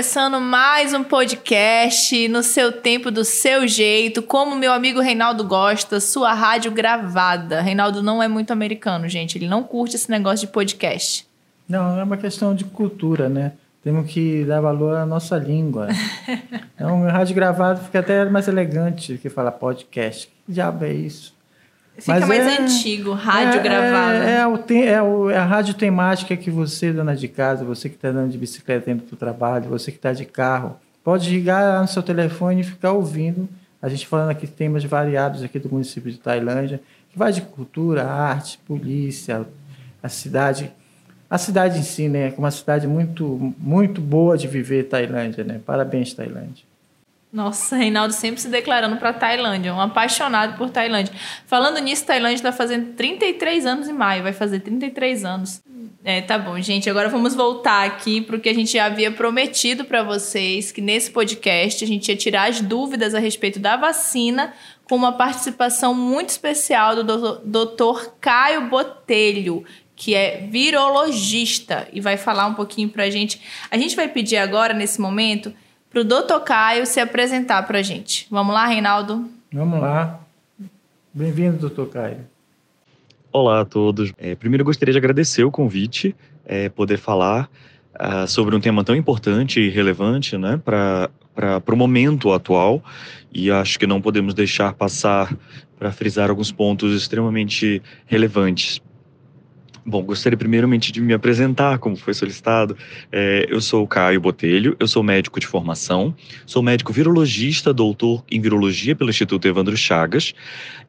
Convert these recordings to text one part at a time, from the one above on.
começando mais um podcast no seu tempo, do seu jeito, como meu amigo Reinaldo gosta, sua rádio gravada. Reinaldo não é muito americano, gente, ele não curte esse negócio de podcast. Não, é uma questão de cultura, né? Temos que dar valor à nossa língua. então, rádio gravado fica até mais elegante que falar podcast. Que diabo é isso? Fica Mas mais é, antigo, rádio é, gravado. É, é, o, é, o, é a rádio temática que você, dona de casa, você que está andando de bicicleta indo para o trabalho, você que está de carro, pode ligar no seu telefone e ficar ouvindo. A gente falando aqui temas variados aqui do município de Tailândia, que vai de cultura, arte, polícia, a cidade. A cidade em si, né? É uma cidade muito, muito boa de viver, Tailândia, né? Parabéns, Tailândia. Nossa, Reinaldo sempre se declarando para Tailândia, um apaixonado por Tailândia. Falando nisso, Tailândia está fazendo 33 anos em maio, vai fazer 33 anos. É, tá bom, gente. Agora vamos voltar aqui para o que a gente já havia prometido para vocês, que nesse podcast a gente ia tirar as dúvidas a respeito da vacina, com uma participação muito especial do Dr. Caio Botelho, que é virologista, e vai falar um pouquinho para a gente. A gente vai pedir agora, nesse momento para o doutor Caio se apresentar para a gente. Vamos lá, Reinaldo? Vamos lá. Bem-vindo, doutor Caio. Olá a todos. É, primeiro, eu gostaria de agradecer o convite, é, poder falar uh, sobre um tema tão importante e relevante né, para o momento atual. E acho que não podemos deixar passar para frisar alguns pontos extremamente relevantes. Bom, gostaria primeiramente de me apresentar, como foi solicitado. É, eu sou o Caio Botelho, eu sou médico de formação, sou médico virologista, doutor em virologia pelo Instituto Evandro Chagas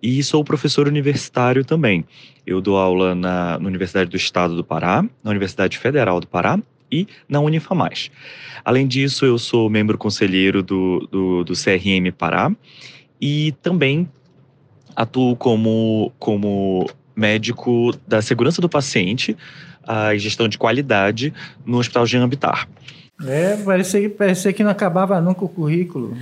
e sou professor universitário também. Eu dou aula na, na Universidade do Estado do Pará, na Universidade Federal do Pará e na Unifamais. Além disso, eu sou membro conselheiro do, do, do CRM Pará e também atuo como, como médico da segurança do paciente a gestão de qualidade no Hospital Jean Habitar. É, parecia, parecia que não acabava nunca o currículo.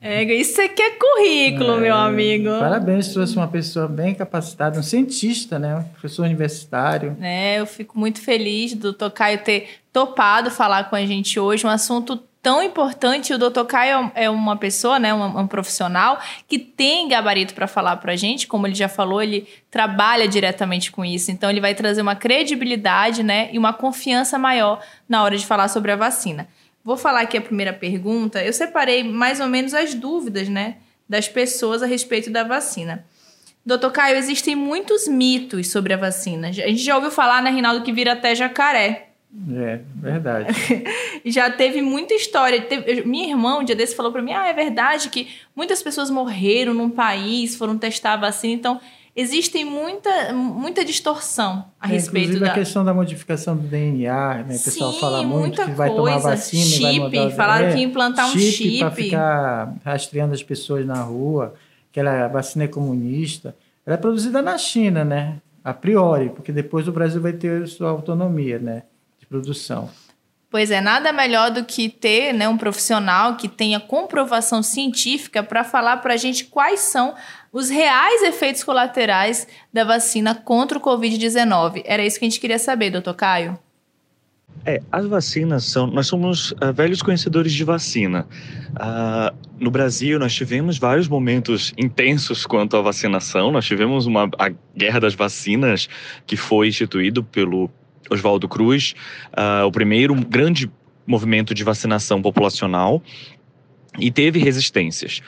É, isso aqui é currículo, é, meu amigo. Parabéns, trouxe uma pessoa bem capacitada, um cientista, né? Um professor universitário. É, eu fico muito feliz do Tocaio ter topado falar com a gente hoje, um assunto tão importante. O Dr. Caio é uma pessoa, né, um, um profissional que tem gabarito para falar para a gente, como ele já falou, ele trabalha diretamente com isso. Então, ele vai trazer uma credibilidade, né, e uma confiança maior na hora de falar sobre a vacina. Vou falar aqui a primeira pergunta. Eu separei mais ou menos as dúvidas, né, das pessoas a respeito da vacina. Doutor Caio, existem muitos mitos sobre a vacina. A gente já ouviu falar, né, Rinaldo, que vira até jacaré. É, verdade. Já teve muita história. Teve, minha irmã, um dia desse, falou para mim: ah, é verdade que muitas pessoas morreram num país, foram testar a vacina. Então, existe muita, muita distorção a é, respeito inclusive da... a questão da modificação do DNA, né? O pessoal Sim, fala muito que vai tomar vacina chip, vai mudar falaram é, que implantar um chip. para ficar rastreando as pessoas na rua, que a vacina é comunista. Ela é produzida na China, né? A priori, porque depois o Brasil vai ter sua autonomia, né? Produção. Pois é, nada melhor do que ter né, um profissional que tenha comprovação científica para falar para a gente quais são os reais efeitos colaterais da vacina contra o Covid-19. Era isso que a gente queria saber, doutor Caio. É, as vacinas são. Nós somos uh, velhos conhecedores de vacina. Uh, no Brasil, nós tivemos vários momentos intensos quanto à vacinação. Nós tivemos uma, a guerra das vacinas, que foi instituído pelo Oswaldo Cruz, uh, o primeiro grande movimento de vacinação populacional e teve resistências.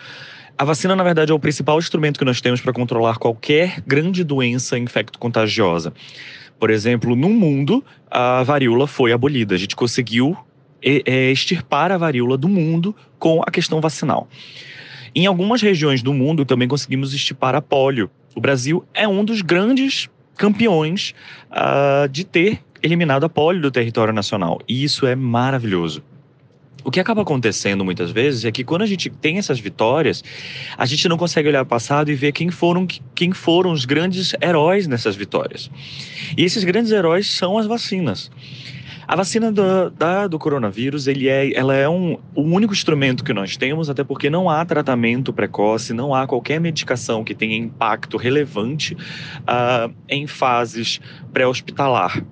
A vacina, na verdade, é o principal instrumento que nós temos para controlar qualquer grande doença infecto-contagiosa. Por exemplo, no mundo, a varíola foi abolida. A gente conseguiu extirpar a varíola do mundo com a questão vacinal. Em algumas regiões do mundo também conseguimos extirpar a polio. O Brasil é um dos grandes campeões uh, de ter eliminado a polio do território nacional. E isso é maravilhoso. O que acaba acontecendo muitas vezes é que quando a gente tem essas vitórias, a gente não consegue olhar o passado e ver quem foram, quem foram os grandes heróis nessas vitórias. E esses grandes heróis são as vacinas. A vacina do, da, do coronavírus, ele é, ela é um, o único instrumento que nós temos, até porque não há tratamento precoce, não há qualquer medicação que tenha impacto relevante uh, em fases pré-hospitalar.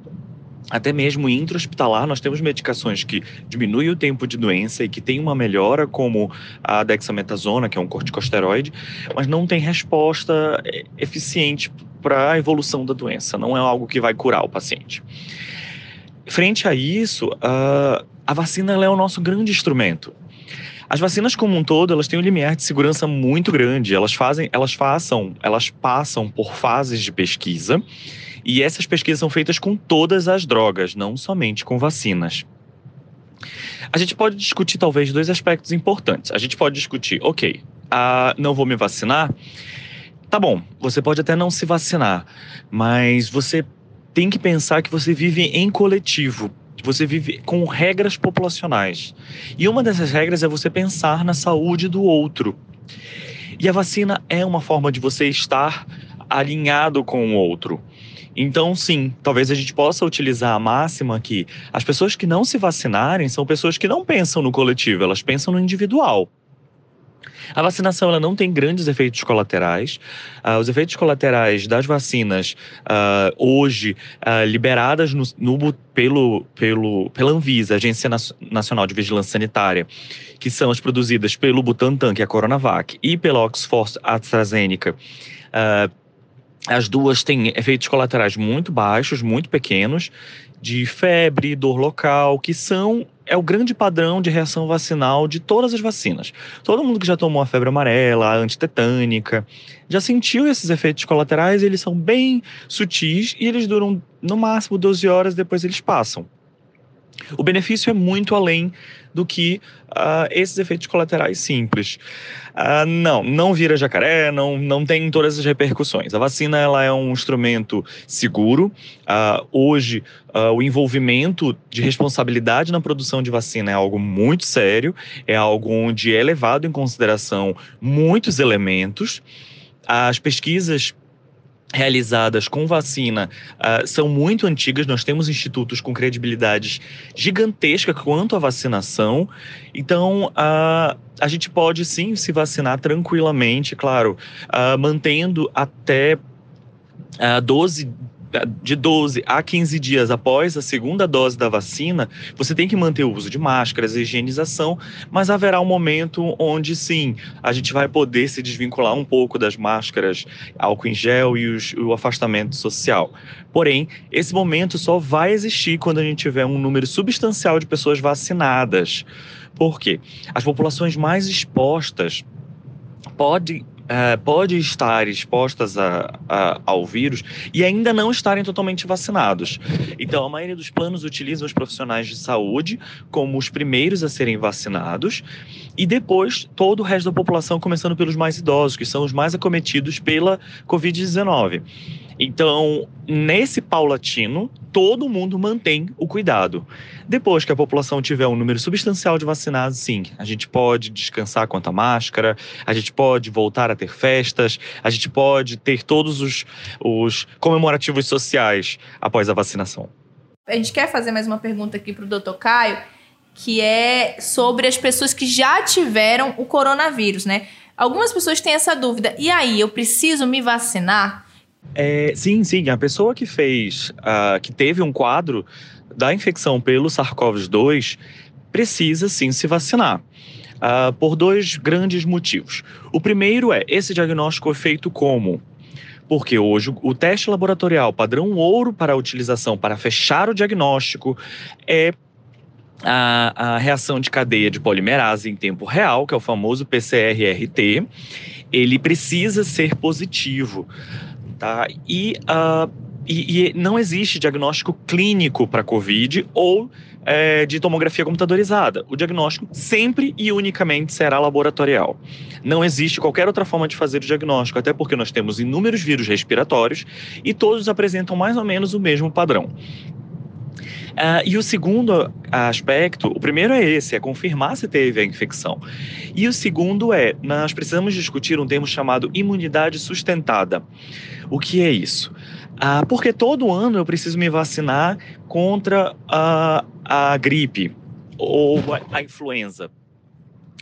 Até mesmo intra-hospitalar, nós temos medicações que diminuem o tempo de doença e que tem uma melhora, como a dexametasona, que é um corticosteroide, mas não tem resposta é, eficiente para a evolução da doença, não é algo que vai curar o paciente. Frente a isso, a vacina é o nosso grande instrumento. As vacinas como um todo, elas têm um limiar de segurança muito grande. Elas fazem, elas façam, elas passam por fases de pesquisa e essas pesquisas são feitas com todas as drogas, não somente com vacinas. A gente pode discutir talvez dois aspectos importantes. A gente pode discutir, ok, uh, não vou me vacinar. Tá bom, você pode até não se vacinar, mas você tem que pensar que você vive em coletivo. Você vive com regras populacionais. E uma dessas regras é você pensar na saúde do outro. E a vacina é uma forma de você estar alinhado com o outro. Então, sim, talvez a gente possa utilizar a máxima que as pessoas que não se vacinarem são pessoas que não pensam no coletivo, elas pensam no individual. A vacinação ela não tem grandes efeitos colaterais. Uh, os efeitos colaterais das vacinas uh, hoje uh, liberadas no, no, pelo, pelo, pela Anvisa, Agência Nacional de Vigilância Sanitária, que são as produzidas pelo Butantan, que é a Coronavac, e pela Oxford AstraZeneca, as duas têm efeitos colaterais muito baixos, muito pequenos, de febre, dor local, que são é o grande padrão de reação vacinal de todas as vacinas. Todo mundo que já tomou a febre amarela, a antitetânica, já sentiu esses efeitos colaterais, eles são bem sutis e eles duram no máximo 12 horas, depois eles passam. O benefício é muito além do que uh, esses efeitos colaterais simples. Uh, não, não vira jacaré, não, não tem todas as repercussões. A vacina ela é um instrumento seguro. Uh, hoje, o envolvimento de responsabilidade na produção de vacina é algo muito sério, é algo onde é levado em consideração muitos elementos. As pesquisas realizadas com vacina uh, são muito antigas. Nós temos institutos com credibilidades gigantesca quanto à vacinação. Então, uh, a gente pode sim se vacinar tranquilamente, claro, uh, mantendo até uh, 12 de 12 a 15 dias após a segunda dose da vacina, você tem que manter o uso de máscaras, higienização, mas haverá um momento onde sim, a gente vai poder se desvincular um pouco das máscaras, álcool em gel e os, o afastamento social. Porém, esse momento só vai existir quando a gente tiver um número substancial de pessoas vacinadas. Por quê? As populações mais expostas podem é, pode estar expostas a, a, ao vírus e ainda não estarem totalmente vacinados. Então, a maioria dos planos utiliza os profissionais de saúde como os primeiros a serem vacinados e depois todo o resto da população, começando pelos mais idosos, que são os mais acometidos pela Covid-19. Então, nesse paulatino, todo mundo mantém o cuidado. Depois que a população tiver um número substancial de vacinados, sim, a gente pode descansar quanto à máscara, a gente pode voltar a ter festas, a gente pode ter todos os, os comemorativos sociais após a vacinação. A gente quer fazer mais uma pergunta aqui para o doutor Caio, que é sobre as pessoas que já tiveram o coronavírus, né? Algumas pessoas têm essa dúvida. E aí, eu preciso me vacinar? É, sim, sim. A pessoa que fez, uh, que teve um quadro da infecção pelo SARS-CoV-2 precisa sim se vacinar. Uh, por dois grandes motivos. O primeiro é esse diagnóstico é feito como? Porque hoje o teste laboratorial padrão ouro para a utilização para fechar o diagnóstico é a, a, reação de cadeia de polimerase em tempo real, que é o famoso PCR-RT, ele precisa ser positivo tá? E, uh, e, e não existe diagnóstico clínico para COVID ou é, de tomografia computadorizada. O diagnóstico sempre e unicamente será laboratorial. Não existe qualquer outra forma de fazer o diagnóstico, até porque nós temos inúmeros vírus respiratórios e todos apresentam mais ou menos o mesmo padrão. Uh, e o segundo aspecto, o primeiro é esse, é confirmar se teve a infecção. E o segundo é, nós precisamos discutir um termo chamado imunidade sustentada. O que é isso? Uh, porque todo ano eu preciso me vacinar contra a, a gripe ou a, a influenza.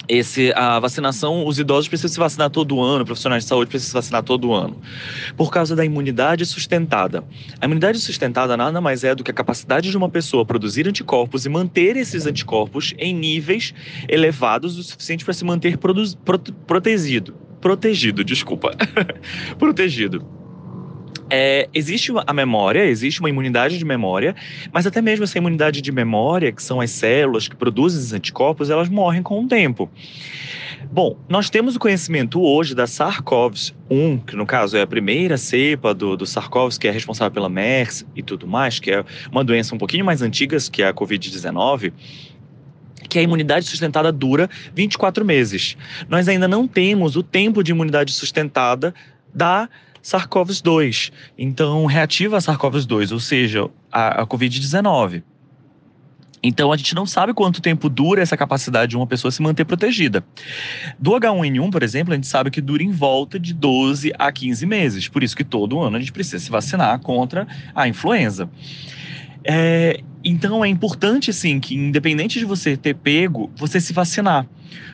Esse, a vacinação, os idosos precisam se vacinar todo ano, profissionais de saúde precisam se vacinar todo ano, por causa da imunidade sustentada. A imunidade sustentada nada mais é do que a capacidade de uma pessoa produzir anticorpos e manter esses anticorpos em níveis elevados o suficiente para se manter prote protegido. Protegido, desculpa. protegido. É, existe a memória, existe uma imunidade de memória, mas até mesmo essa imunidade de memória, que são as células que produzem esses anticorpos, elas morrem com o tempo. Bom, nós temos o conhecimento hoje da SARS-CoV-1, que no caso é a primeira cepa do, do SARS-CoV, que é responsável pela MERS e tudo mais, que é uma doença um pouquinho mais antiga que a Covid-19, que a imunidade sustentada dura 24 meses. Nós ainda não temos o tempo de imunidade sustentada da SARS-CoV-2. Então, reativa a SARS-CoV-2, ou seja, a, a Covid-19. Então, a gente não sabe quanto tempo dura essa capacidade de uma pessoa se manter protegida. Do H1N1, por exemplo, a gente sabe que dura em volta de 12 a 15 meses. Por isso que todo ano a gente precisa se vacinar contra a influenza. É, então, é importante, sim, que independente de você ter pego, você se vacinar.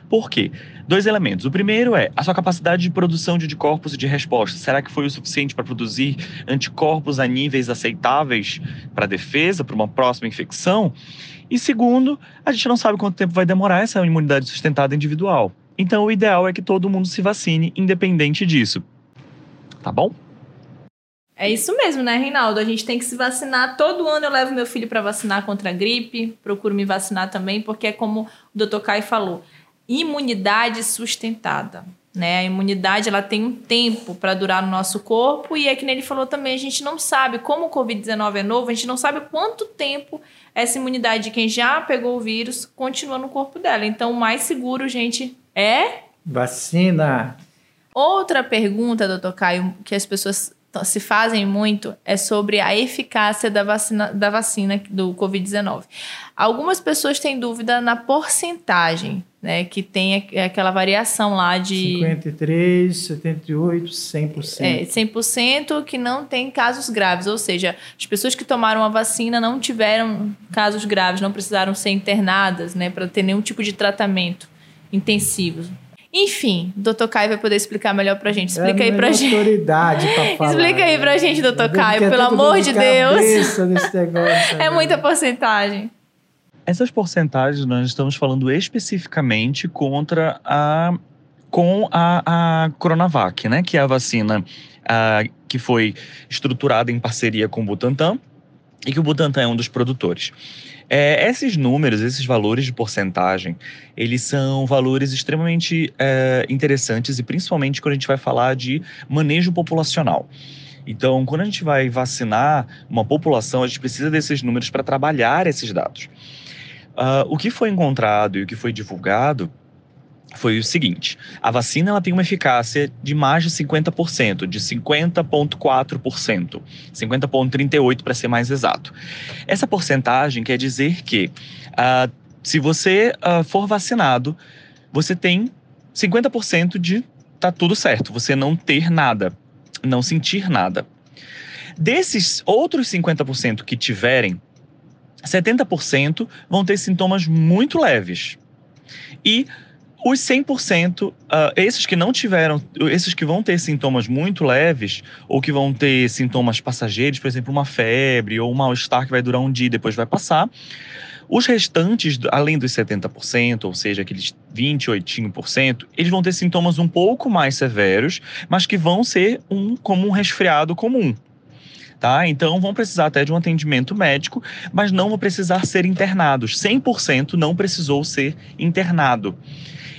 Por quê? Dois elementos. O primeiro é a sua capacidade de produção de anticorpos e de resposta. Será que foi o suficiente para produzir anticorpos a níveis aceitáveis para defesa, para uma próxima infecção? E segundo, a gente não sabe quanto tempo vai demorar essa imunidade sustentada individual. Então, o ideal é que todo mundo se vacine, independente disso. Tá bom? É isso mesmo, né, Reinaldo? A gente tem que se vacinar. Todo ano eu levo meu filho para vacinar contra a gripe, procuro me vacinar também, porque é como o Dr. Kai falou imunidade sustentada. Né? A imunidade ela tem um tempo para durar no nosso corpo e é que ele falou também, a gente não sabe como o Covid-19 é novo, a gente não sabe quanto tempo essa imunidade de quem já pegou o vírus continua no corpo dela. Então, o mais seguro, gente, é vacina. Outra pergunta, doutor Caio, que as pessoas se fazem muito é sobre a eficácia da vacina, da vacina do Covid-19. Algumas pessoas têm dúvida na porcentagem, né? Que tem aquela variação lá de. 53, 78, 100%. É, 100% que não tem casos graves. Ou seja, as pessoas que tomaram a vacina não tiveram casos graves, não precisaram ser internadas, né? Para ter nenhum tipo de tratamento intensivo. Enfim, o Dr. Caio vai poder explicar melhor pra gente. Explica é aí pra gente. autoridade pra falar. Explica aí pra gente, Dr. Caio, pelo amor de Deus. Negócio, é muita porcentagem. Essas porcentagens nós estamos falando especificamente contra a com a, a Coronavac, né, que é a vacina a, que foi estruturada em parceria com o Butantan e que o Butantan é um dos produtores. É, esses números, esses valores de porcentagem, eles são valores extremamente é, interessantes e principalmente quando a gente vai falar de manejo populacional. Então, quando a gente vai vacinar uma população, a gente precisa desses números para trabalhar esses dados. Uh, o que foi encontrado e o que foi divulgado foi o seguinte: a vacina ela tem uma eficácia de mais de 50%, de 50,4%, 50,38% para ser mais exato. Essa porcentagem quer dizer que uh, se você uh, for vacinado, você tem 50% de tá tudo certo, você não ter nada, não sentir nada. Desses outros 50% que tiverem, 70% vão ter sintomas muito leves. E os 100%, uh, ah, esses que não tiveram, esses que vão ter sintomas muito leves, ou que vão ter sintomas passageiros, por exemplo, uma febre ou um mal-estar que vai durar um dia e depois vai passar, os restantes, além dos 70%, ou seja, aqueles 28%, eles vão ter sintomas um pouco mais severos, mas que vão ser um, como um resfriado comum. Tá? Então vão precisar até de um atendimento médico, mas não vão precisar ser internados. 100% não precisou ser internado.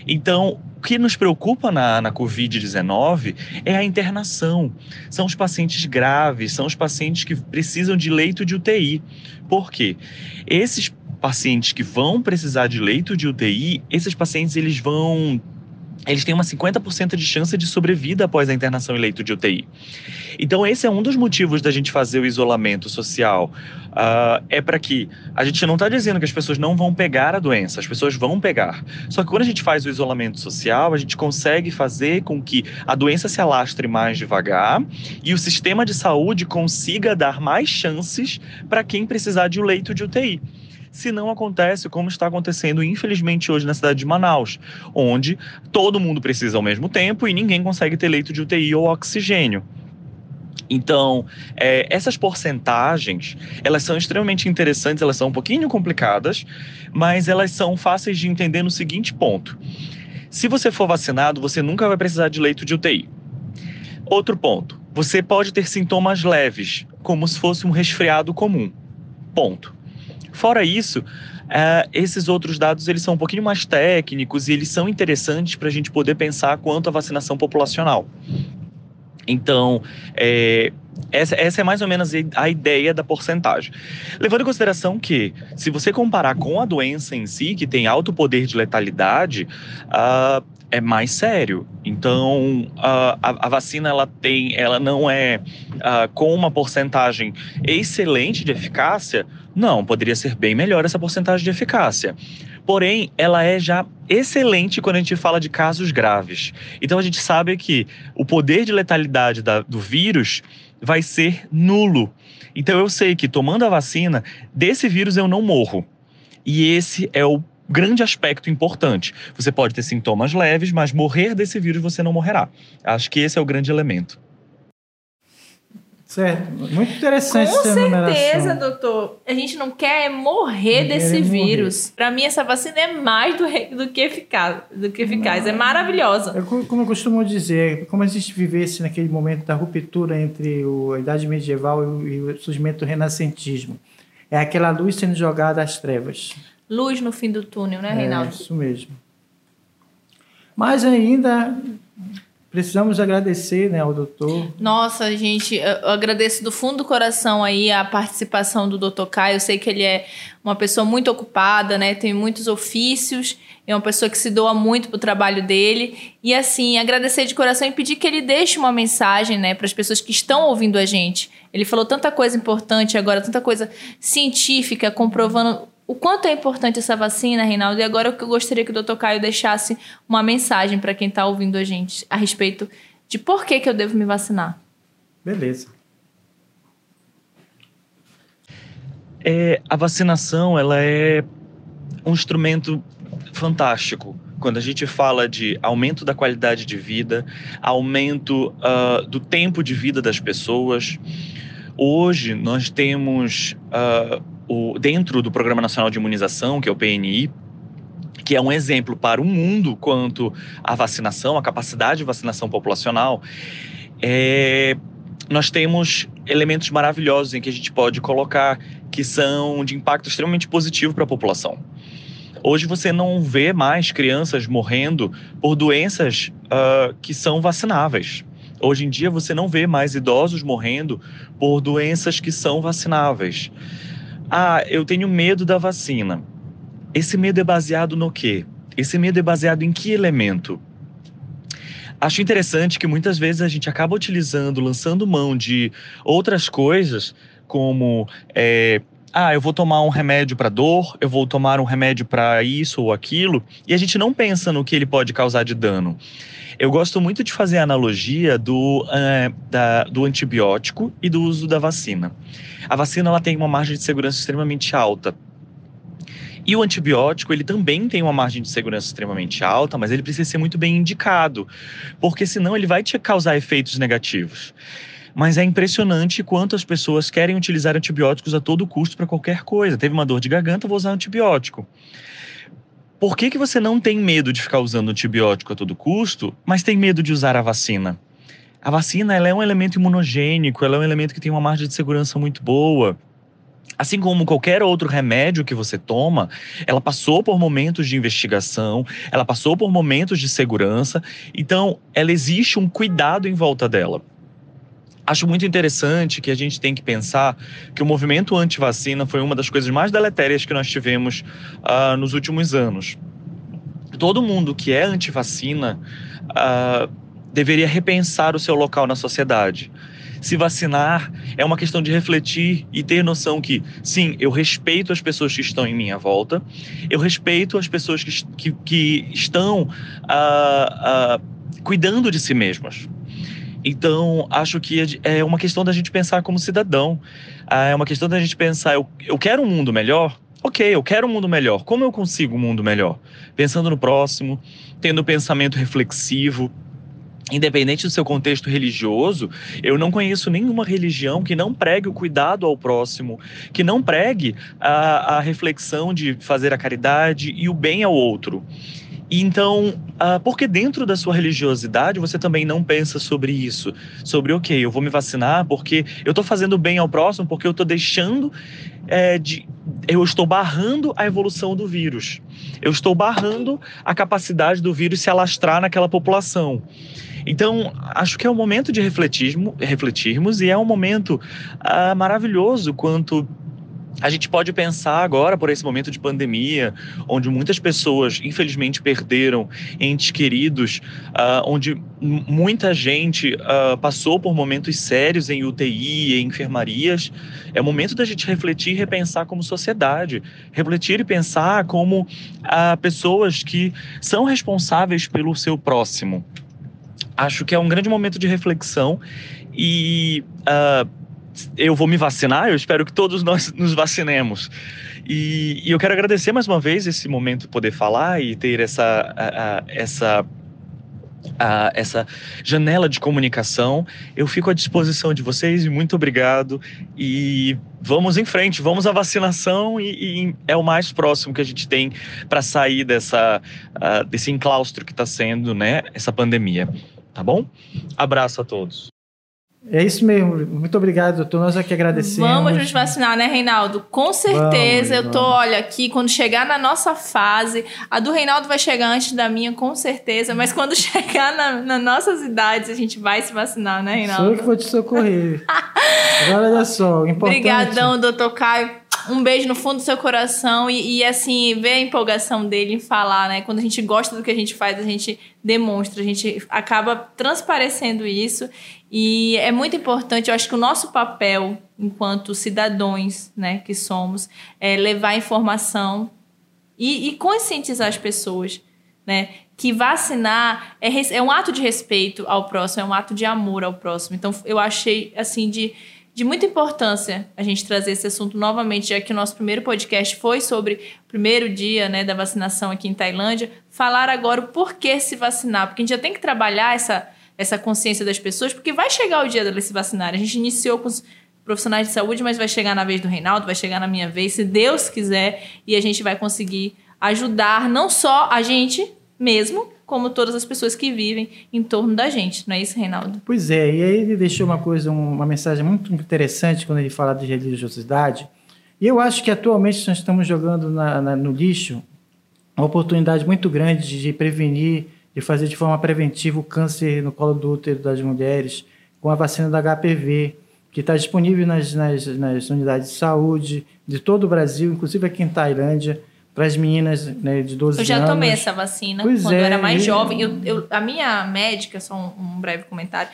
Então, o que nos preocupa na, na Covid-19 é a internação. São os pacientes graves, são os pacientes que precisam de leito de UTI. Por quê? Esses pacientes que vão precisar de leito de UTI, esses pacientes eles vão eles têm uma 50% de chance de sobrevida após a internação em leito de UTI. Então, esse é um dos motivos da gente fazer o isolamento social. Uh, é para que a gente não está dizendo que as pessoas não vão pegar a doença, as pessoas vão pegar. Só que quando a gente faz o isolamento social, a gente consegue fazer com que a doença se alastre mais devagar e o sistema de saúde consiga dar mais chances para quem precisar de um leito de UTI. Se não acontece como está acontecendo, infelizmente, hoje na cidade de Manaus, onde todo mundo precisa ao mesmo tempo e ninguém consegue ter leito de UTI ou oxigênio. Então, é, essas porcentagens, elas são extremamente interessantes, elas são um pouquinho complicadas, mas elas são fáceis de entender no seguinte ponto. Se você for vacinado, você nunca vai precisar de leito de UTI. Outro ponto, você pode ter sintomas leves, como se fosse um resfriado comum. Ponto. Fora isso, uh, esses outros dados eles são um pouquinho mais técnicos e eles são interessantes para a gente poder pensar quanto à vacinação populacional. Então, é, essa, essa, é mais ou menos a ideia da porcentagem. Levando em consideração que, se você comparar com a doença em si, que tem alto poder de letalidade, uh, é mais sério. Então, a, a, vacina ela tem, ela não é uh, com uma porcentagem excelente de eficácia. Não, poderia ser bem melhor essa porcentagem de eficácia. Porém, ela é já excelente quando a gente fala de casos graves. Então, a gente sabe que o poder de letalidade da, do vírus vai ser nulo. Então, eu sei que tomando a vacina, desse vírus eu não morro. E esse é o grande aspecto importante. Você pode ter sintomas leves, mas morrer desse vírus você não morrerá. Acho que esse é o grande elemento. Certo. Muito interessante Com certeza, doutor. A gente não quer morrer não desse vírus. Para mim, essa vacina é mais do, do que eficaz. Do que eficaz. É maravilhosa. Eu, como eu costumo dizer, como a gente vivesse naquele momento da ruptura entre o, a Idade Medieval e o, e o surgimento do renascentismo. É aquela luz sendo jogada às trevas. Luz no fim do túnel, né, Reinaldo? É, isso mesmo. Mas ainda Precisamos agradecer né, ao doutor. Nossa, gente, eu agradeço do fundo do coração aí a participação do doutor Caio. Eu sei que ele é uma pessoa muito ocupada, né? Tem muitos ofícios, é uma pessoa que se doa muito pro trabalho dele. E assim, agradecer de coração e pedir que ele deixe uma mensagem, né, para as pessoas que estão ouvindo a gente. Ele falou tanta coisa importante agora, tanta coisa científica, comprovando o quanto é importante essa vacina, Reinaldo, e agora eu gostaria que o doutor Caio deixasse uma mensagem para quem está ouvindo a gente a respeito de por que, que eu devo me vacinar. Beleza. É, a vacinação ela é um instrumento fantástico quando a gente fala de aumento da qualidade de vida, aumento uh, do tempo de vida das pessoas. Hoje nós temos uh, o, dentro do Programa Nacional de Imunização, que é o PNI, que é um exemplo para o mundo quanto à vacinação, a capacidade de vacinação populacional, é, nós temos elementos maravilhosos em que a gente pode colocar que são de impacto extremamente positivo para a população. Hoje você não vê mais crianças morrendo por doenças uh, que são vacináveis. Hoje em dia você não vê mais idosos morrendo por doenças que são vacináveis. Ah, eu tenho medo da vacina. Esse medo é baseado no quê? Esse medo é baseado em que elemento? Acho interessante que muitas vezes a gente acaba utilizando, lançando mão de outras coisas, como é, ah, eu vou tomar um remédio para dor, eu vou tomar um remédio para isso ou aquilo, e a gente não pensa no que ele pode causar de dano. Eu gosto muito de fazer a analogia do, uh, da, do antibiótico e do uso da vacina. A vacina ela tem uma margem de segurança extremamente alta. E o antibiótico, ele também tem uma margem de segurança extremamente alta, mas ele precisa ser muito bem indicado, porque senão ele vai te causar efeitos negativos. Mas é impressionante quanto as pessoas querem utilizar antibióticos a todo custo para qualquer coisa. Teve uma dor de garganta, vou usar antibiótico. Por que, que você não tem medo de ficar usando antibiótico a todo custo, mas tem medo de usar a vacina? A vacina ela é um elemento imunogênico, ela é um elemento que tem uma margem de segurança muito boa. Assim como qualquer outro remédio que você toma, ela passou por momentos de investigação, ela passou por momentos de segurança, então ela existe um cuidado em volta dela. Acho muito interessante que a gente tem que pensar que o movimento anti-vacina foi uma das coisas mais deletérias que nós tivemos uh, nos últimos anos. Todo mundo que é anti-vacina uh, deveria repensar o seu local na sociedade. Se vacinar é uma questão de refletir e ter noção que, sim, eu respeito as pessoas que estão em minha volta, eu respeito as pessoas que, que, que estão uh, cuidando de si mesmas. Então, acho que é, é uma questão da gente pensar como cidadão. Ah, é uma questão da gente pensar, eu, eu quero um mundo melhor? ok, eu quero um mundo melhor. Como eu consigo um mundo melhor? Pensando no próximo, tendo um pensamento reflexivo, Independente do seu contexto religioso, eu não conheço nenhuma religião que não pregue o cuidado ao próximo, que não pregue a, a reflexão de fazer a caridade e o bem ao outro. Então, uh, porque dentro da sua religiosidade você também não pensa sobre isso? Sobre, ok, eu vou me vacinar porque eu estou fazendo bem ao próximo, porque eu estou deixando é, de. Eu estou barrando a evolução do vírus. Eu estou barrando a capacidade do vírus se alastrar naquela população. Então, acho que é um momento de refletirmos, e é um momento uh, maravilhoso quanto a gente pode pensar agora, por esse momento de pandemia, onde muitas pessoas, infelizmente, perderam entes queridos, uh, onde muita gente uh, passou por momentos sérios em UTI, em enfermarias. É momento da gente refletir e repensar como sociedade. Refletir e pensar como uh, pessoas que são responsáveis pelo seu próximo. Acho que é um grande momento de reflexão e eu vou me vacinar, eu espero que todos nós nos vacinemos. E, e eu quero agradecer mais uma vez esse momento poder falar e ter essa, a, a, essa a, essa janela de comunicação. Eu fico à disposição de vocês e muito obrigado. E vamos em frente, vamos à vacinação e, e é o mais próximo que a gente tem para sair dessa, desse enclaustro que está sendo né, essa pandemia. Tá bom? Abraço a todos. É isso mesmo. Muito obrigado, doutor. Nós aqui agradecemos. Vamos nos vacinar, né, Reinaldo? Com certeza. Vamos, eu tô, vamos. olha, aqui, quando chegar na nossa fase, a do Reinaldo vai chegar antes da minha, com certeza. Mas quando chegar na, nas nossas idades, a gente vai se vacinar, né, Reinaldo? Sou eu que vou te socorrer. Agora, olha só, importante. Obrigadão, doutor Caio um beijo no fundo do seu coração e, e, assim, ver a empolgação dele em falar, né? Quando a gente gosta do que a gente faz, a gente demonstra, a gente acaba transparecendo isso. E é muito importante, eu acho que o nosso papel enquanto cidadãos, né, que somos, é levar informação e, e conscientizar as pessoas, né? Que vacinar é, é um ato de respeito ao próximo, é um ato de amor ao próximo. Então, eu achei, assim, de de muita importância a gente trazer esse assunto novamente, já que o nosso primeiro podcast foi sobre o primeiro dia né, da vacinação aqui em Tailândia, falar agora o porquê se vacinar, porque a gente já tem que trabalhar essa, essa consciência das pessoas, porque vai chegar o dia delas se vacinarem. A gente iniciou com os profissionais de saúde, mas vai chegar na vez do Reinaldo, vai chegar na minha vez, se Deus quiser, e a gente vai conseguir ajudar não só a gente mesmo, como todas as pessoas que vivem em torno da gente, não é isso, Reinaldo? Pois é, e aí ele deixou uma coisa, uma mensagem muito interessante quando ele fala de religiosidade. E eu acho que atualmente nós estamos jogando na, na, no lixo uma oportunidade muito grande de prevenir, de fazer de forma preventiva o câncer no colo do útero das mulheres com a vacina da HPV, que está disponível nas, nas, nas unidades de saúde de todo o Brasil, inclusive aqui em Tailândia para as meninas né, de 12 anos. Eu já anos. tomei essa vacina pois quando é, eu era mais e... jovem. Eu, eu, a minha médica, só um, um, breve comentário,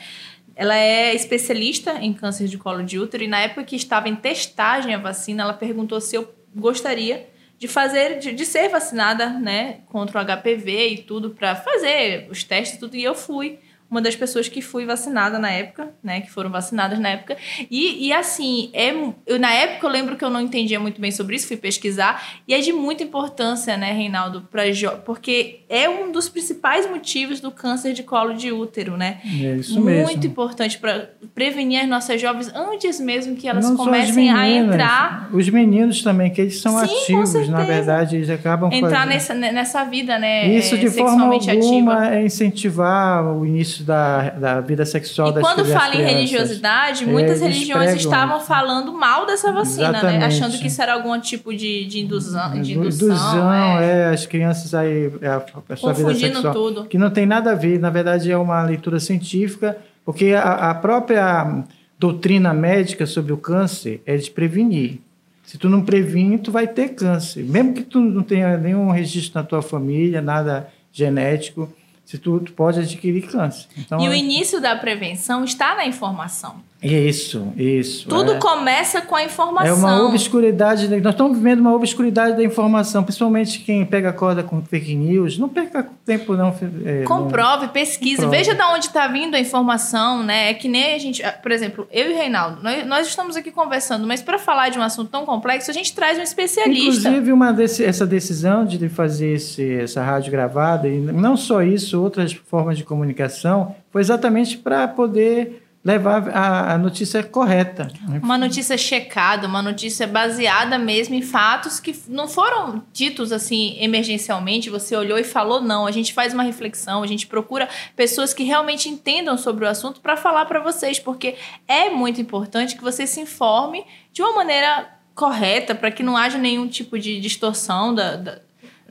ela é especialista em câncer de colo de útero e na época que estava em testagem a vacina, ela perguntou se eu gostaria de fazer, de, de ser vacinada, né, contra o HPV e tudo, para fazer os testes e tudo, e eu fui uma das pessoas que fui vacinada na época, né? Que foram vacinadas na época. E, e assim, é, eu, na época eu lembro que eu não entendia muito bem sobre isso, fui pesquisar. E é de muita importância, né, Reinaldo, pra, porque é um dos principais motivos do câncer de colo de útero, né? É isso muito mesmo. Muito importante para prevenir as nossas jovens antes mesmo que elas não comecem a entrar. Os meninos também, que eles são Sim, ativos, na verdade, eles acabam Entrar nessa, nessa vida, né? Isso de forma alguma ativa. é incentivar o início da, da vida sexual e das quando fala em religiosidade, muitas é, religiões pregam. estavam falando mal dessa vacina, né? Achando que isso era algum tipo de, de indução. De indução, indução é. é. as crianças aí, é a, a sua vida sexual. tudo. Que não tem nada a ver, na verdade é uma leitura científica, porque a, a própria doutrina médica sobre o câncer é de prevenir. Se tu não previne, tu vai ter câncer. Mesmo que tu não tenha nenhum registro na tua família, nada genético, se tu, tu pode adquirir câncer. Então, e o é- início da prevenção está na informação. Isso, isso. Tudo é. começa com a informação. É uma obscuridade. Nós estamos vivendo uma obscuridade da informação, principalmente quem pega a corda com fake news. Não perca tempo, não. é, Comprove, pesquise, Comprove. veja de onde está vindo a informação, né? É que nem a gente, ah, por exemplo, eu e o Reinaldo, nós, nós estamos aqui conversando, mas para falar de um assunto tão complexo, a gente traz um não. especialista. Inclusive, uma desse, essa decisão de fazer esse, essa rádio gravada, e não só isso, outras formas de comunicação, foi exatamente para poder levar a, a notícia correta. né? Uma notícia checada, uma notícia baseada mesmo em fatos que não foram ditos assim emergencialmente, você olhou e falou não. A gente faz uma reflexão, a gente procura pessoas que realmente entendam sobre o assunto para falar para vocês, porque é muito importante que você se informe de uma maneira correta para que não haja nenhum tipo de distorção da, da-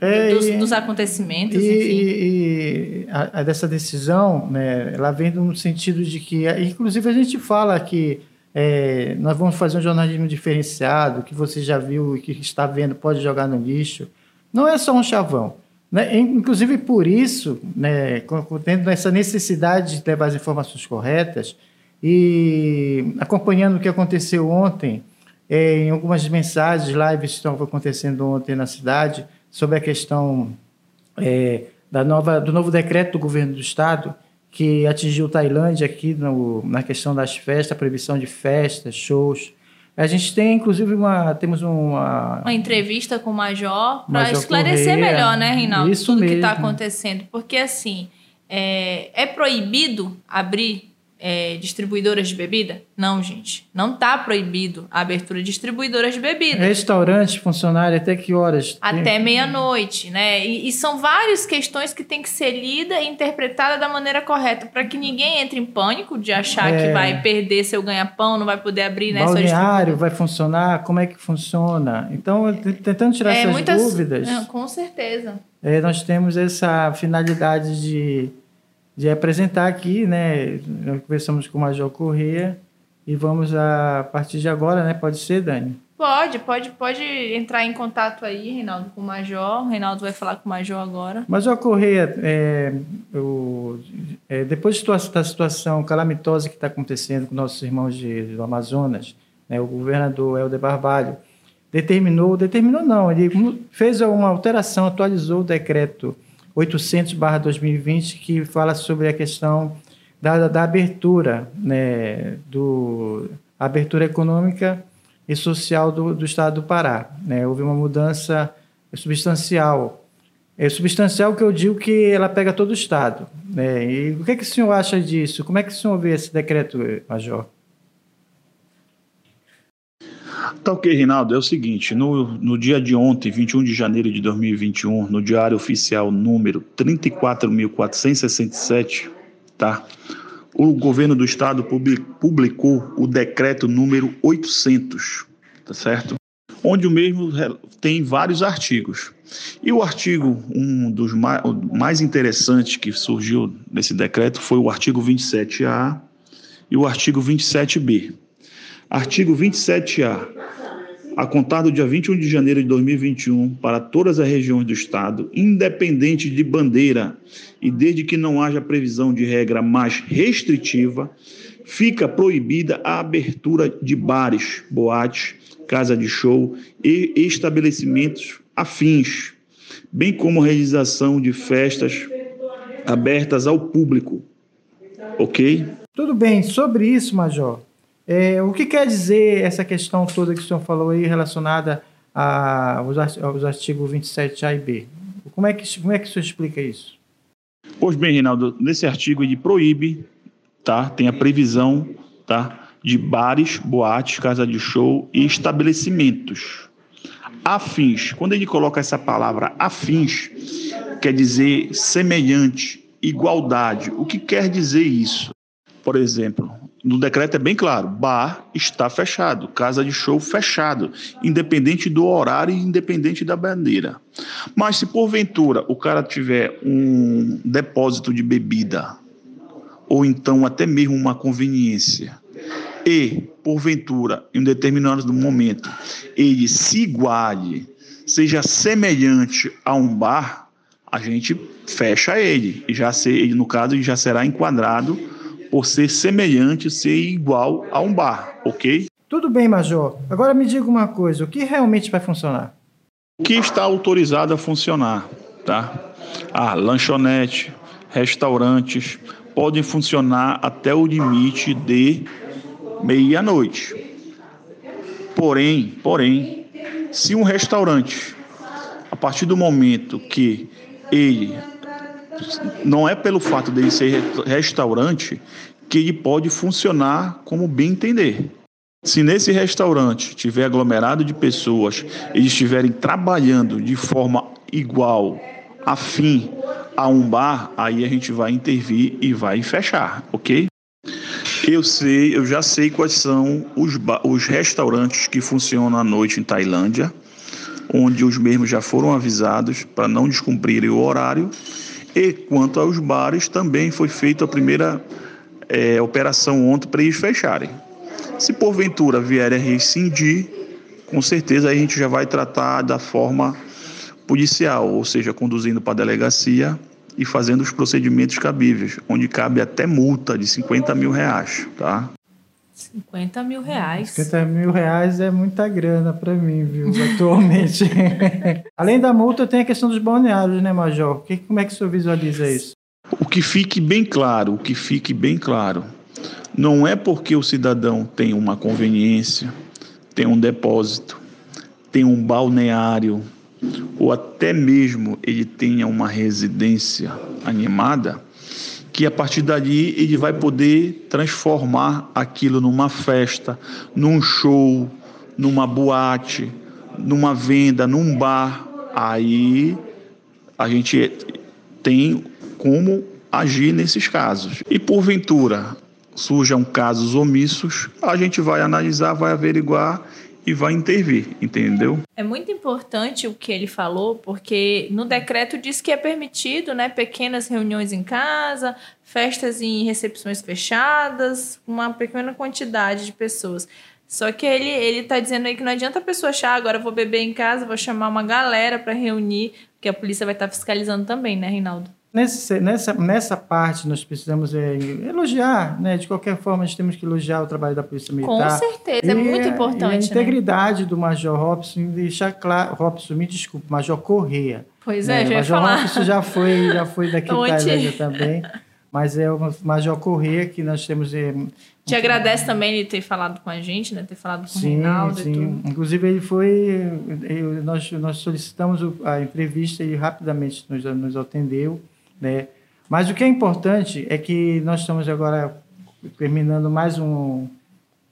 É, dos, e- dos acontecimentos, E, enfim. e- e a, a dessa decisão, né, ela vem no sentido de que, inclusive, a gente fala que é, nós vamos fazer um jornalismo diferenciado, que você já viu e que está vendo pode jogar no lixo. Não é só um chavão. Né? Inclusive, por isso, né, tendo essa necessidade de levar as informações corretas e acompanhando o que aconteceu ontem, é, em algumas mensagens, lives que estão acontecendo ontem na cidade, sobre a questão é, da nova, do novo decreto do governo do estado que atingiu Tailândia aqui no, na questão das festas, a proibição de festas, shows. A gente tem, inclusive, uma, temos uma, Uma entrevista com o Major para esclarecer Correia. melhor, né, Reinaldo? Isso tudo que está mesmo. acontecendo. Porque, assim, é, é proibido abrir é, distribuidoras de bebida? Não, gente. Não está proibido a abertura de distribuidoras de bebida. restaurantes funcionário até que horas? Até meia-noite, né? E, e são várias questões que tem que ser lida e interpretada da maneira correta, para que ninguém entre em pânico de achar É. que vai perder seu ganha-pão, não vai poder abrir, né? Balneário vai funcionar? Como é que funciona? Então, tentando tirar É, essas muitas- dúvidas, É, com certeza. é, nós temos essa finalidade de, de apresentar aqui, né? Nós conversamos com o Major Corrêa e vamos, a, a partir de agora, né? Pode ser, Dani? Pode, pode, pode entrar em contato aí, Reinaldo, com o Major. O Reinaldo vai falar com o Major agora. Major Corrêa, é, o- é, depois da situação calamitosa que está acontecendo com nossos irmãos de, do Amazonas, né, o governador Helder Barbalho determinou, determinou não, ele fez uma alteração, atualizou o decreto 800/2020 que fala sobre a questão da, da abertura, né, do abertura econômica e social do, do Estado do Pará. né? Houve uma mudança substancial é substancial que eu digo que ela pega todo o Estado. Né? E o que, que o senhor acha disso? Como é que o senhor vê esse decreto, Major? Tá ok, Rinaldo. É o seguinte: no, no dia de ontem, 21 de janeiro de 2021, no Diário Oficial número 34.467, tá? O governo do estado publi- publicou o decreto número 800, tá certo? Onde o mesmo tem vários artigos. E o artigo, um dos mais, mais interessantes que surgiu nesse decreto foi o artigo 27A e o artigo 27B. Artigo 27A. A contar do dia 21 de janeiro de 2021, para todas as regiões do Estado, independente de bandeira e desde que não haja previsão de regra mais restritiva, fica proibida a abertura de bares, boates, casa de show e estabelecimentos afins, bem como a realização de festas abertas ao público. Ok? Tudo bem, sobre isso, Major, é, o que quer dizer essa questão toda que o senhor falou aí relacionada aos artigos 27A e B? Como é, que, como é que o senhor explica isso? Pois bem, Reinaldo, nesse artigo ele proíbe, tá? Tem a previsão, tá? De bares, boates, casa de show e estabelecimentos afins. Quando ele coloca essa palavra afins, quer dizer semelhante, igualdade. O que quer dizer isso? Por exemplo, no decreto é bem claro: bar está fechado, casa de show fechado, independente do horário e independente da bandeira. Mas se porventura o cara tiver um depósito de bebida, ou então até mesmo uma conveniência, e porventura, em um determinado momento, ele se iguale, seja semelhante a um bar, a gente fecha ele e já ser, ele, no caso já será enquadrado por ser semelhante, ser igual a um bar, ok? Tudo bem, Major. Agora me diga uma coisa: o que realmente vai funcionar? O que está autorizado a funcionar, tá? Ah, lanchonete, restaurantes podem funcionar até o limite de meia-noite. Porém, porém, se um restaurante, a partir do momento que ele não é pelo fato dele ser restaurante que ele pode funcionar como bem entender. Se nesse restaurante tiver aglomerado de pessoas, eles estiverem trabalhando de forma igual, afim a um bar, aí a gente vai intervir e vai fechar, ok? Eu sei, eu já sei quais são os, os restaurantes que funcionam à noite em Tailândia, onde os mesmos já foram avisados para não descumprirem o horário. E quanto aos bares, também foi feita a primeira é, operação ontem para eles fecharem. Se porventura vier a rescindir, com certeza a gente já vai tratar da forma policial, ou seja, conduzindo para a delegacia e fazendo os procedimentos cabíveis, onde cabe até multa de 50 mil reais, tá? 50 mil reais. 50 mil reais é muita grana para mim, viu, atualmente. Além da multa, tem a questão dos balneários, né, Major? como é que o senhor visualiza isso? O que fique bem claro, o que fique bem claro, não é porque o cidadão tem uma conveniência, tem um depósito, tem um balneário, ou até mesmo ele tenha uma residência animada, que a partir dali ele vai poder transformar aquilo numa festa, num show, numa boate, numa venda, num bar. Aí a gente tem como agir nesses casos. E porventura surjam casos omissos, a gente vai analisar, vai averiguar e vai intervir, entendeu? É muito importante o que ele falou, porque no decreto diz que é permitido, né, pequenas reuniões em casa, festas em recepções fechadas, uma pequena quantidade de pessoas. Só que ele ele tá dizendo aí que não adianta a pessoa achar, agora eu vou beber em casa, vou chamar uma galera para reunir, porque a polícia vai estar tá fiscalizando também, né, Reinaldo? Nesse, nessa, nessa parte, nós precisamos é, elogiar, né? De qualquer forma, nós temos que elogiar o trabalho da Polícia Militar. Com certeza, é e, é muito importante. A né? integridade né? do Major Robson, deixar claro. Robson, me desculpe, Major Correia. Pois é, né? já Major falar. Robson já foi, já foi daqui da Tailândia também. Mas é o Major Correia que nós temos. É, Te agradece também ele ter falado com a gente, né? Ter falado com sim, o Reinaldo sim. e tudo. Inclusive, ele foi. Nós, nós solicitamos a entrevista e rapidamente nos, nos atendeu. Né? Mas o que é importante é que nós estamos agora terminando mais um.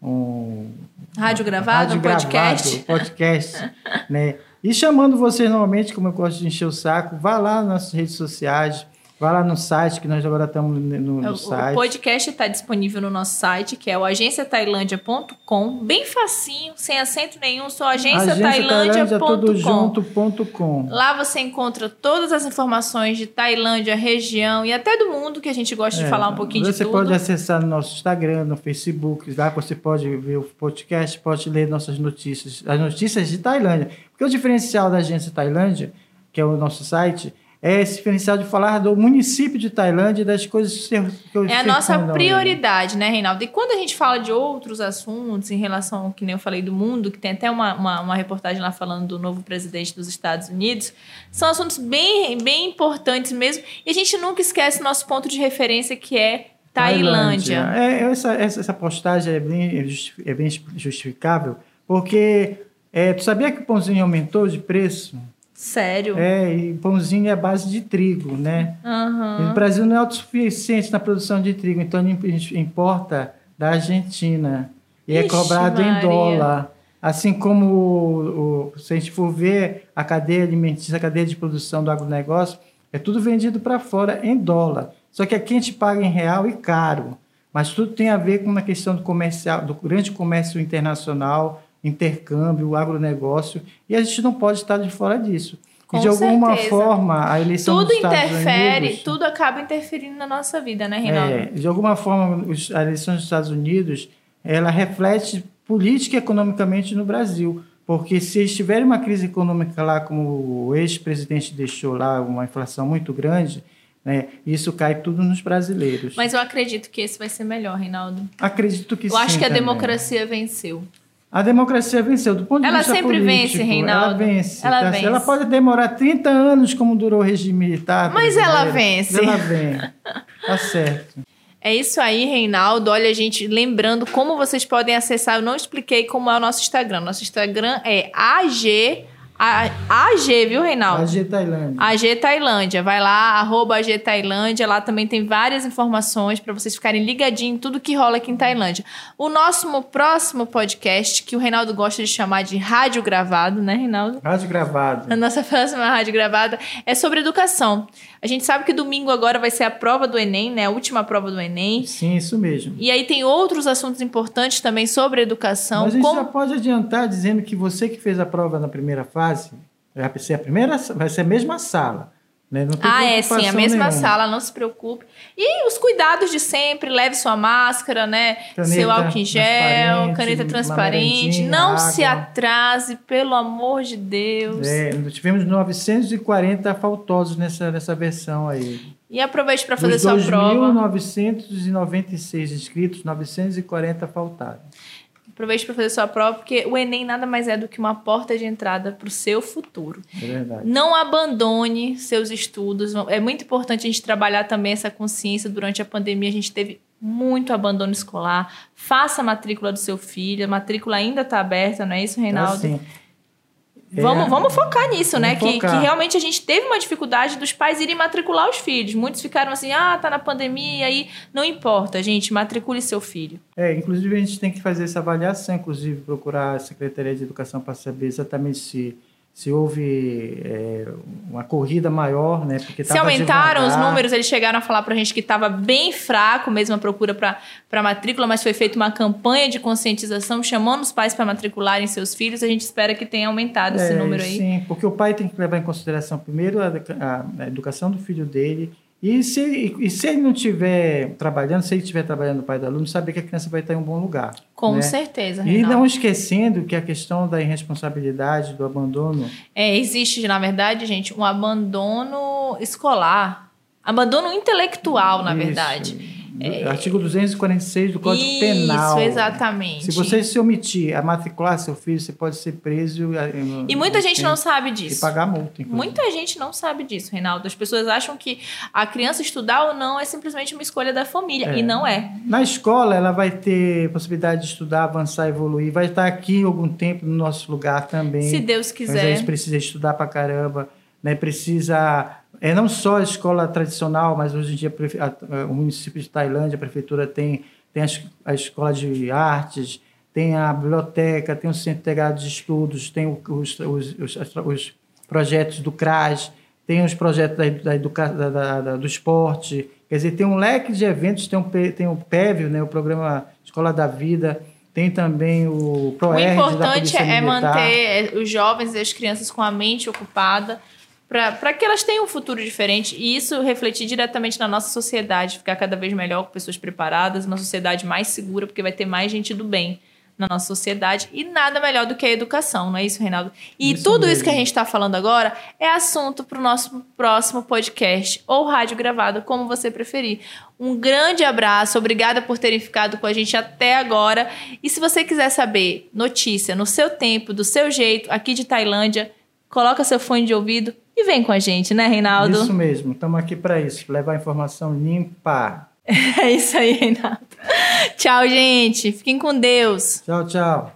um rádio gravado, rádio um podcast. Gravado, podcast né? E chamando vocês novamente, como eu gosto de encher o saco, vá lá nas nossas redes sociais, Vai lá no site, que nós agora estamos no, no o, site. O podcast está disponível no nosso site, que é o agenciatailandia.com. Bem facinho, sem acento nenhum, só agenciatailandia.com. Lá você encontra todas as informações de Tailândia, região e até do mundo, que a gente gosta é, de falar um pouquinho de tudo. Você pode acessar no nosso Instagram, no Facebook, lá você pode ver o podcast, pode ler nossas notícias, as notícias de Tailândia. Porque o diferencial da agência Tailândia, que é o nosso site é esse diferencial de falar do município de Tailândia e das coisas que eu É a nossa prioridade, né, Reinaldo? E quando a gente fala de outros assuntos em relação ao que nem eu falei do mundo, que tem até uma, uma, uma, reportagem lá falando do novo presidente dos Estados Unidos, são assuntos bem, bem importantes mesmo. E a gente nunca esquece o nosso ponto de referência, que é Tailândia. Tailândia. É, essa, essa, essa postagem é bem, é bem justificável, porque é, tu sabia que o pãozinho aumentou de preço? Sério? É, e pãozinho é base de trigo, né? Uhum. o Brasil não é autossuficiente na produção de trigo, então a gente importa da Argentina. E é Ixi, é cobrado Maria. em dólar. Assim como, o, o, se a gente for ver a cadeia alimentícia, a cadeia de produção do agronegócio, é tudo vendido para fora em dólar. Só que aqui a gente paga em real e caro. Mas tudo tem a ver com uma questão do comercial, do grande comércio internacional, intercâmbio, agronegócio, e a gente não pode estar de fora disso. Com e de alguma certeza. forma, a eleição tudo dos Estados interfere, Unidos, tudo acaba interferindo na nossa vida, né, Reinaldo? É, de alguma forma, a eleição dos Estados Unidos, ela reflete política e economicamente no Brasil, Porque se eles tiverem uma crise econômica lá, como o ex-presidente deixou lá, uma inflação muito grande, né, isso cai tudo nos brasileiros. Mas eu acredito que esse vai ser melhor, Reinaldo. Acredito que eu sim. Eu acho que a também. democracia venceu. A democracia venceu. Do ponto de ela vista sempre político, vence, Reinaldo. Ela vence. Ela tá? vence. Ela pode demorar 30 anos, como durou o regime militar. Mas ela vence. Ela vem. Tá certo. É isso aí, Reinaldo. Olha, gente, lembrando como vocês podem acessar. Eu não expliquei como é o nosso Instagram. Nosso Instagram é AG. A, AG, viu, Reinaldo? AG Tailândia. AG Tailândia. Vai lá, arroba AG Tailândia. Lá também tem várias informações para vocês ficarem ligadinhos em tudo que rola aqui em Tailândia. O nosso próximo podcast, que o Reinaldo gosta de chamar de rádio gravado, né, Reinaldo? Rádio gravado. A nossa próxima rádio gravada é sobre educação. A gente sabe que domingo agora vai ser a prova do Enem, né? A última prova do Enem. Sim, isso mesmo. E aí tem outros assuntos importantes também sobre educação. Mas a gente como... já pode adiantar dizendo que você que fez a prova na primeira fase, vai ser a primeira, vai ser a mesma sala. Né? Ah, é sim, a mesma nenhuma. sala, não se preocupe. E os cuidados de sempre, leve sua máscara, né? Caneta Seu álcool em gel, transparente, caneta transparente. Não se água. atrase, pelo amor de Deus. É, tivemos 940 faltosos nessa, nessa versão aí. E aproveite para fazer Dos sua prova. 2.996 inscritos, 940 faltaram. Aproveite para fazer sua prova, porque o Enem nada mais é do que uma porta de entrada para o seu futuro. É verdade. Não abandone seus estudos. É muito importante a gente trabalhar também essa consciência. Durante a pandemia, a gente teve muito abandono escolar. Faça a matrícula do seu filho. A matrícula ainda está aberta, não é isso, Reinaldo? Assim, Vamos, é, vamos focar nisso, né? vamos Que, focar. que realmente a gente teve uma dificuldade dos pais irem matricular os filhos. Muitos ficaram assim, ah, tá na pandemia, e aí não importa, gente, matricule seu filho. É, inclusive a gente tem que fazer essa avaliação, inclusive procurar a Secretaria de Educação para saber exatamente se, se houve é, uma corrida maior, né? Porque Se aumentaram os devagar. números, eles chegaram a falar pra gente que estava bem fraco mesmo a procura para matrícula, mas foi feita uma campanha de conscientização chamando os pais para matricularem seus filhos. A gente espera que tenha aumentado esse É, número aí. Sim, porque o pai tem que levar em consideração primeiro a, a- a educação do filho dele. E se, e, e se ele não estiver trabalhando, se ele estiver trabalhando o pai do aluno, saber que a criança vai estar em um bom lugar. Com né? certeza, E Reinaldo. não esquecendo que a questão da irresponsabilidade, do abandono, É, existe, na verdade, gente, um abandono escolar. Abandono intelectual, na Isso. verdade. Do- Artigo 246 do Código Isso, Penal. exatamente. Se você se omitir a matricular seu filho, você pode ser preso. E muita gente não sabe E disso. pagar multa, inclusive. Muita gente não sabe disso, Reinaldo. As pessoas acham que a criança estudar ou não é simplesmente uma escolha da família. É. E não é. Na escola, ela vai ter possibilidade de estudar, avançar, evoluir. Vai estar aqui algum tempo no nosso lugar também. Se Deus Mas a quiser. gente precisa estudar pra caramba, né? Precisa é não só a escola tradicional, mas hoje em dia a a- o município de Tailândia, a prefeitura tem tem a, a escola de artes, tem a biblioteca, tem o centro integrado de estudos, tem o- os, os, os, os projetos do CRAS, tem os projetos da, da, da, da- do esporte, quer dizer, tem um leque de eventos, tem, um, tem o PEV, né, o programa Escola da Vida, tem também o O ProERD da importante é manter os jovens e as crianças com a mente ocupada para que elas tenham um futuro diferente e isso refletir diretamente na nossa sociedade, ficar cada vez melhor com pessoas preparadas, uma sociedade mais segura, porque vai ter mais gente do bem na nossa sociedade e nada melhor do que a educação, não é isso, Reinaldo? E Isso tudo isso mesmo. que a gente está falando agora é assunto para o nosso próximo podcast ou rádio gravado, como você preferir. Um grande abraço, obrigada por terem ficado com a gente até agora. E se você quiser saber notícia no seu tempo, do seu jeito, aqui de Tailândia, coloca seu fone de ouvido e vem com a gente, né, Reinaldo? Isso mesmo, estamos aqui para isso, levar informação limpa. É isso aí, Reinaldo. Tchau, gente. Fiquem com Deus. Tchau, tchau.